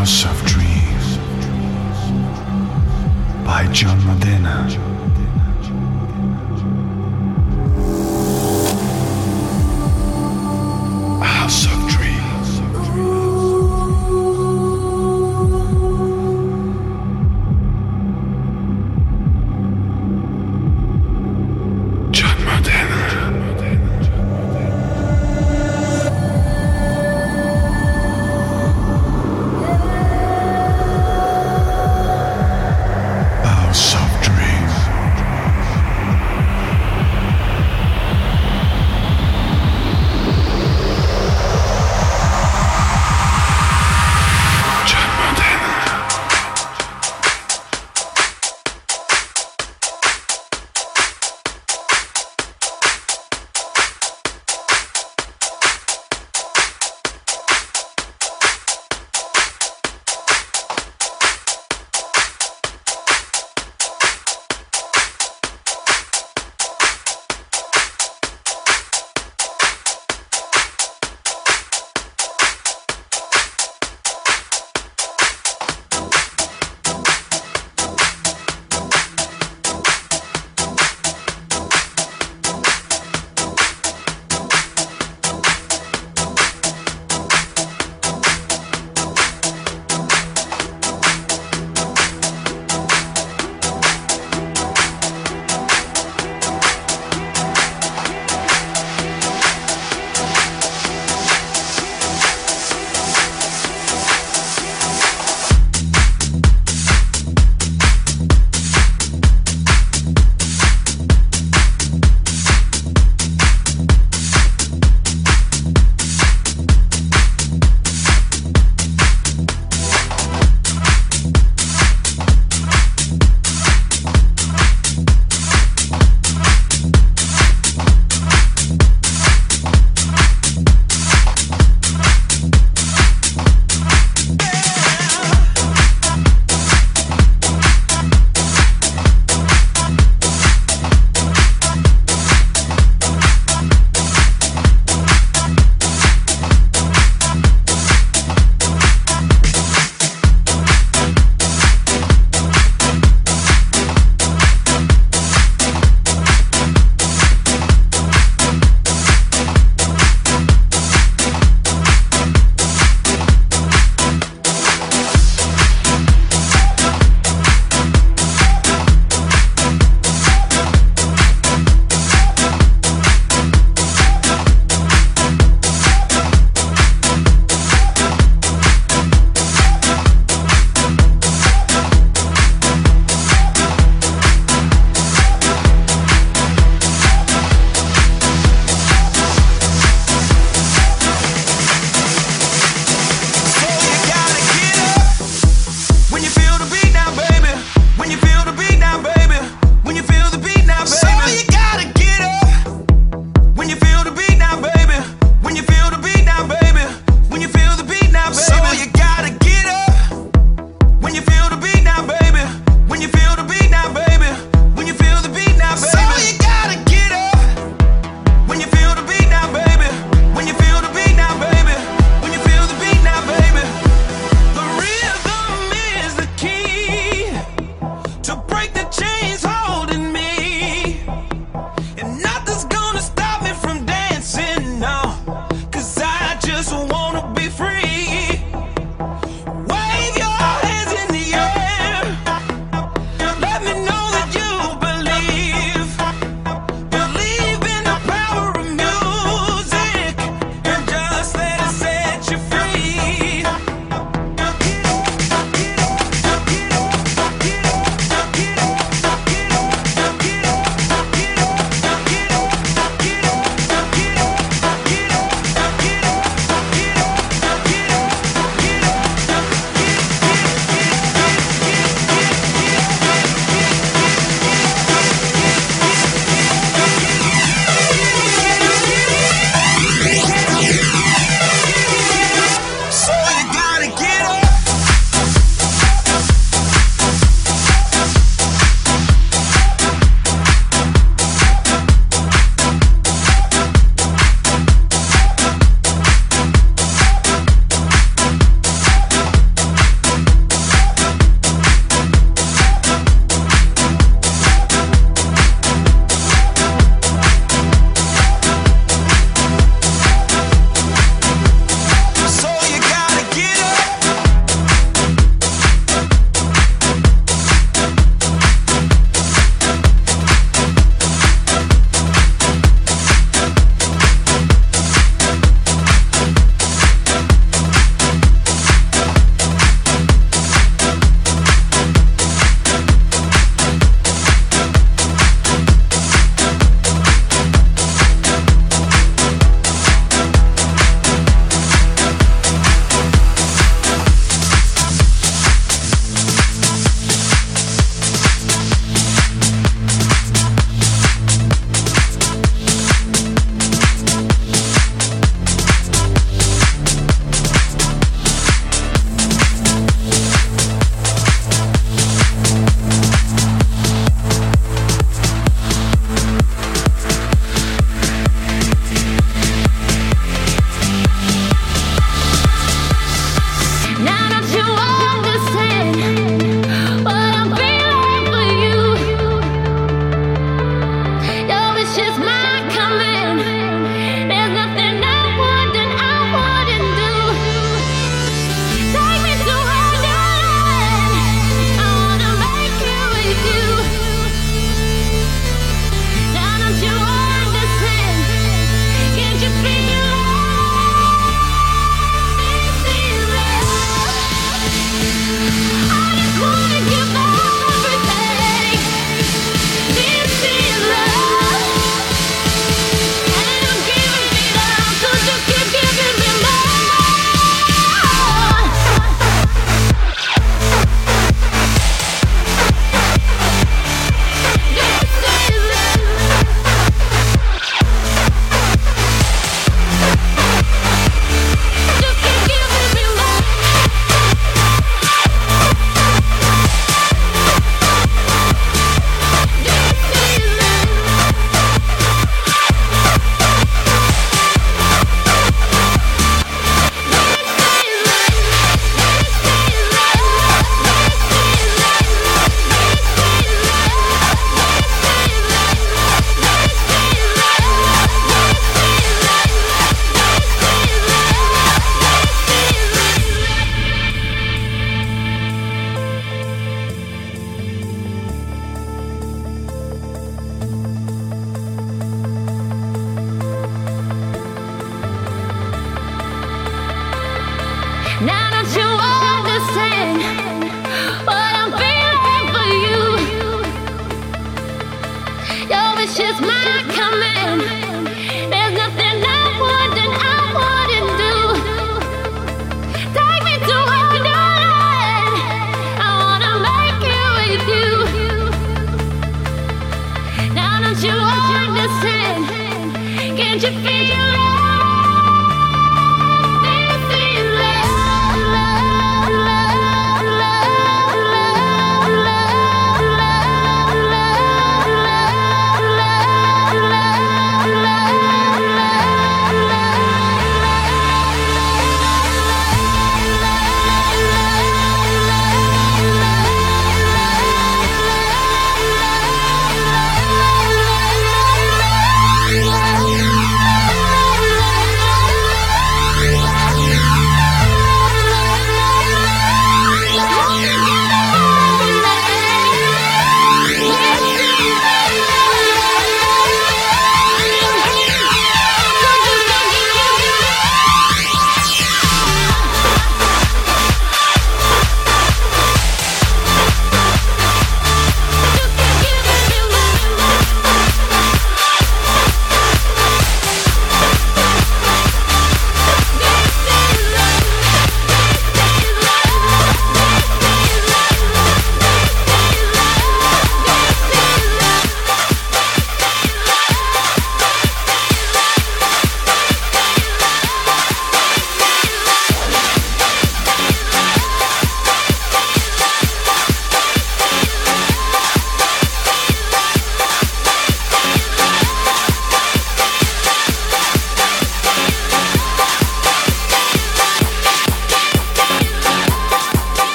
House of Dreams by John Modena. House of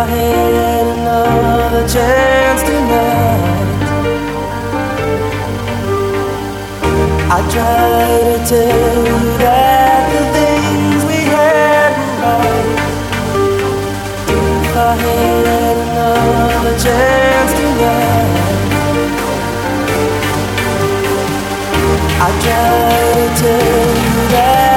I had another chance tonight, I to tell you that the things we had were right. If I had another chance tonight, I try to tell you that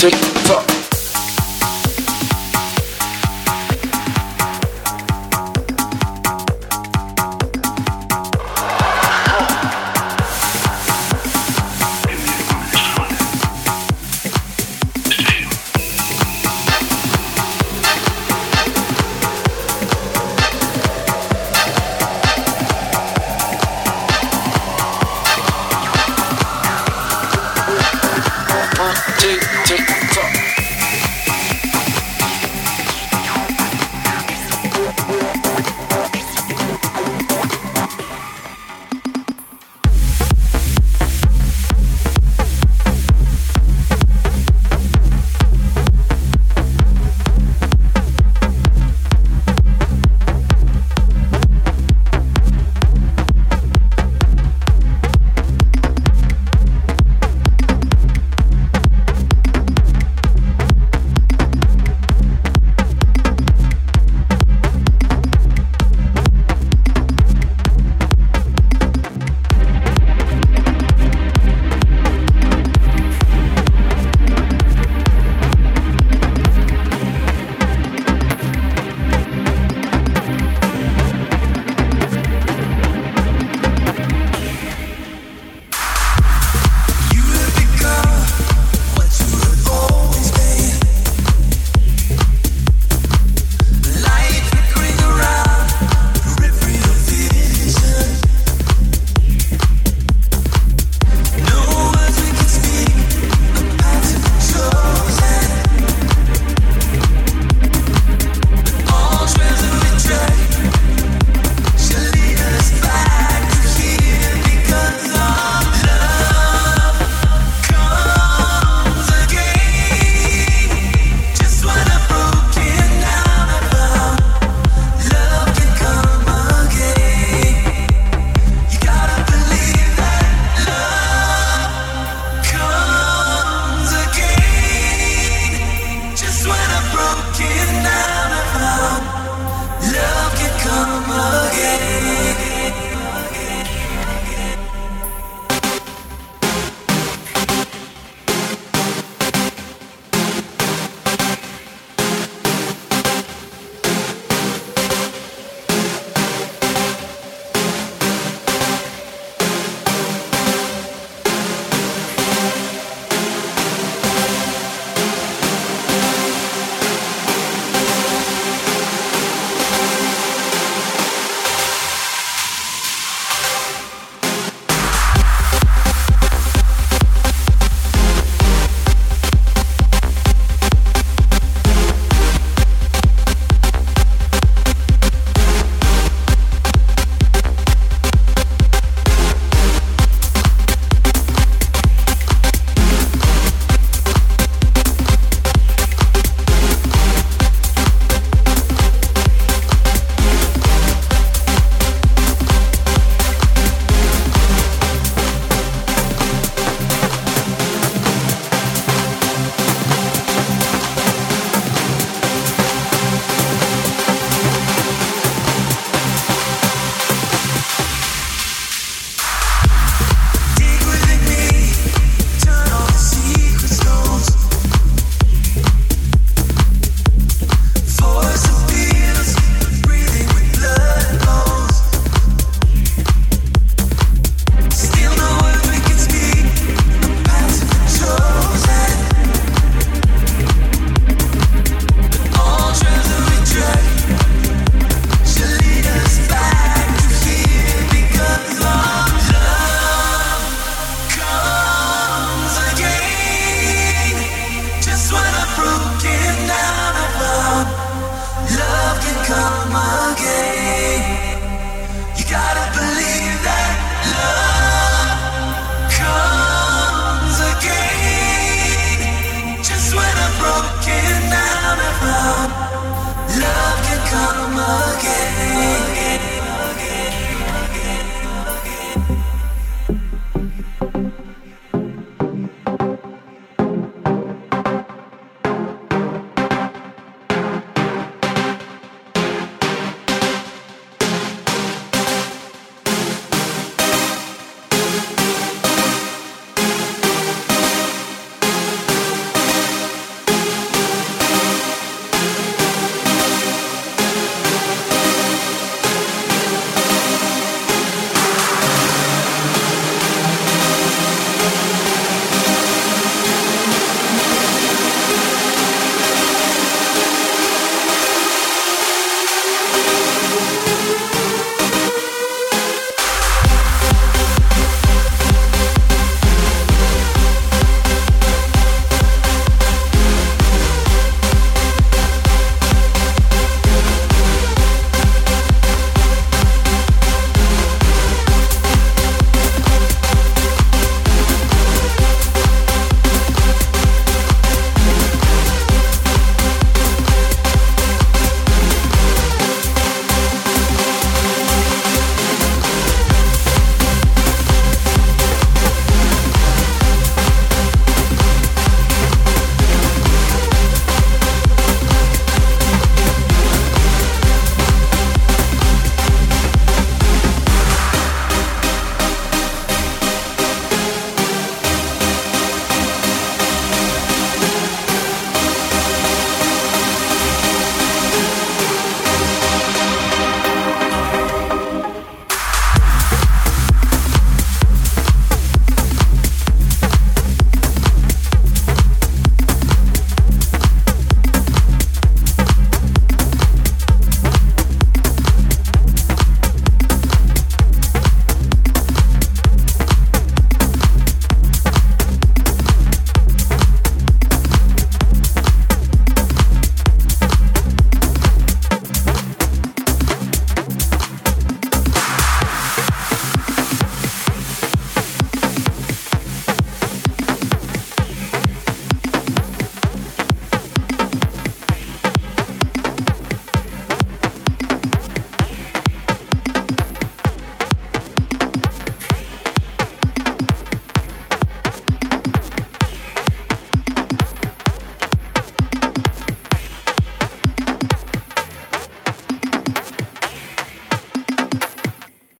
Two,